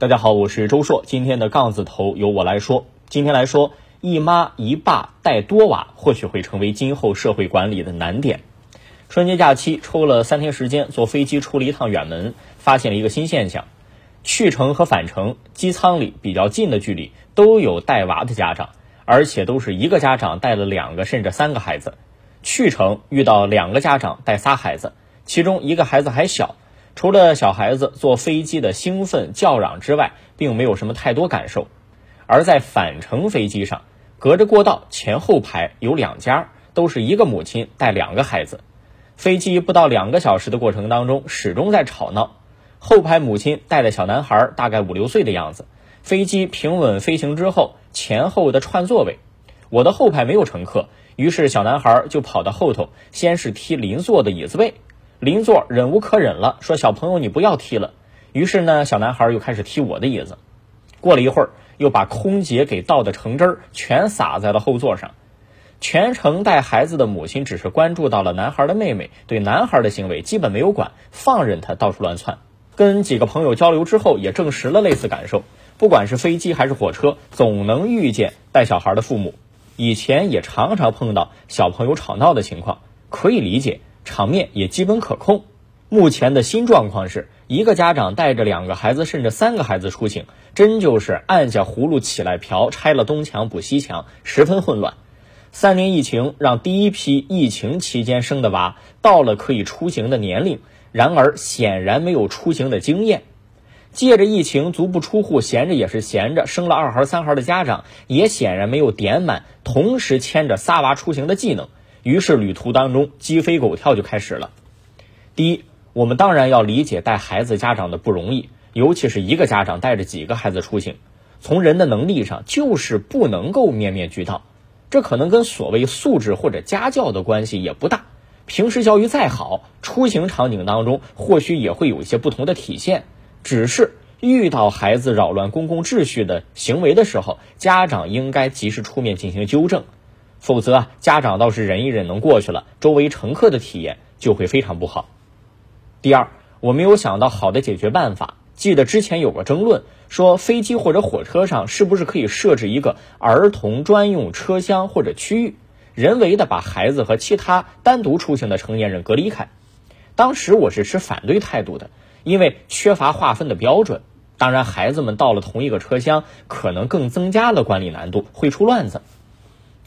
大家好，我是周硕。今天的杠子头由我来说。今天来说，一妈一爸带多娃，或许会成为今后社会管理的难点。春节假期抽了三天时间，坐飞机出了一趟远门，发现了一个新现象：去程和返程机舱里比较近的距离都有带娃的家长，而且都是一个家长带了两个甚至三个孩子。去程遇到两个家长带仨孩子，其中一个孩子还小。除了小孩子坐飞机的兴奋叫嚷之外，并没有什么太多感受。而在返程飞机上，隔着过道前后排有两家，都是一个母亲带两个孩子。飞机不到两个小时的过程当中，始终在吵闹。后排母亲带的小男孩大概五六岁的样子。飞机平稳飞行之后，前后的串座位，我的后排没有乘客，于是小男孩就跑到后头，先是踢邻座的椅子背。邻座忍无可忍了，说：“小朋友，你不要踢了。”于是呢，小男孩又开始踢我的椅子。过了一会儿，又把空姐给倒的橙汁儿全洒在了后座上。全程带孩子的母亲只是关注到了男孩的妹妹，对男孩的行为基本没有管，放任他到处乱窜。跟几个朋友交流之后，也证实了类似感受。不管是飞机还是火车，总能遇见带小孩的父母。以前也常常碰到小朋友吵闹的情况，可以理解。场面也基本可控。目前的新状况是一个家长带着两个孩子甚至三个孩子出行，真就是按下葫芦起来瓢，拆了东墙补西墙，十分混乱。三年疫情让第一批疫情期间生的娃到了可以出行的年龄，然而显然没有出行的经验。借着疫情足不出户，闲着也是闲着，生了二孩三孩的家长也显然没有点满同时牵着仨娃出行的技能。于是旅途当中鸡飞狗跳就开始了。第一，我们当然要理解带孩子家长的不容易，尤其是一个家长带着几个孩子出行，从人的能力上就是不能够面面俱到。这可能跟所谓素质或者家教的关系也不大。平时教育再好，出行场景当中或许也会有一些不同的体现。只是遇到孩子扰乱公共秩序的行为的时候，家长应该及时出面进行纠正。否则啊，家长倒是忍一忍能过去了，周围乘客的体验就会非常不好。第二，我没有想到好的解决办法。记得之前有个争论，说飞机或者火车上是不是可以设置一个儿童专用车厢或者区域，人为的把孩子和其他单独出行的成年人隔离开。当时我是持反对态度的，因为缺乏划分的标准。当然，孩子们到了同一个车厢，可能更增加了管理难度，会出乱子。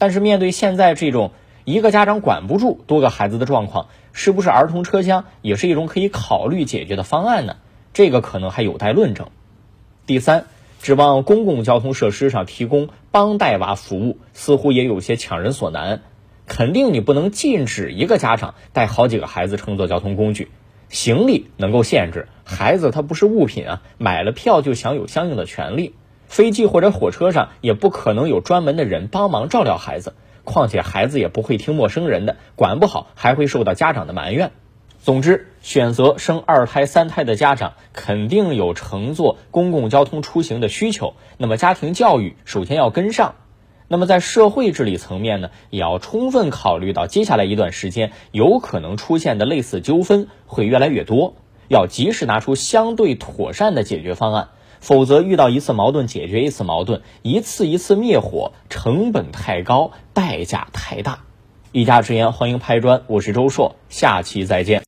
但是面对现在这种一个家长管不住多个孩子的状况，是不是儿童车厢也是一种可以考虑解决的方案呢？这个可能还有待论证。第三，指望公共交通设施上提供帮带娃服务，似乎也有些强人所难。肯定你不能禁止一个家长带好几个孩子乘坐交通工具，行李能够限制，孩子他不是物品啊，买了票就享有相应的权利。飞机或者火车上也不可能有专门的人帮忙照料孩子，况且孩子也不会听陌生人的，管不好还会受到家长的埋怨。总之，选择生二胎、三胎的家长肯定有乘坐公共交通出行的需求，那么家庭教育首先要跟上。那么在社会治理层面呢，也要充分考虑到接下来一段时间有可能出现的类似纠纷会越来越多，要及时拿出相对妥善的解决方案。否则，遇到一次矛盾解决一次矛盾，一次一次灭火，成本太高，代价太大。一家之言，欢迎拍砖，我是周硕，下期再见。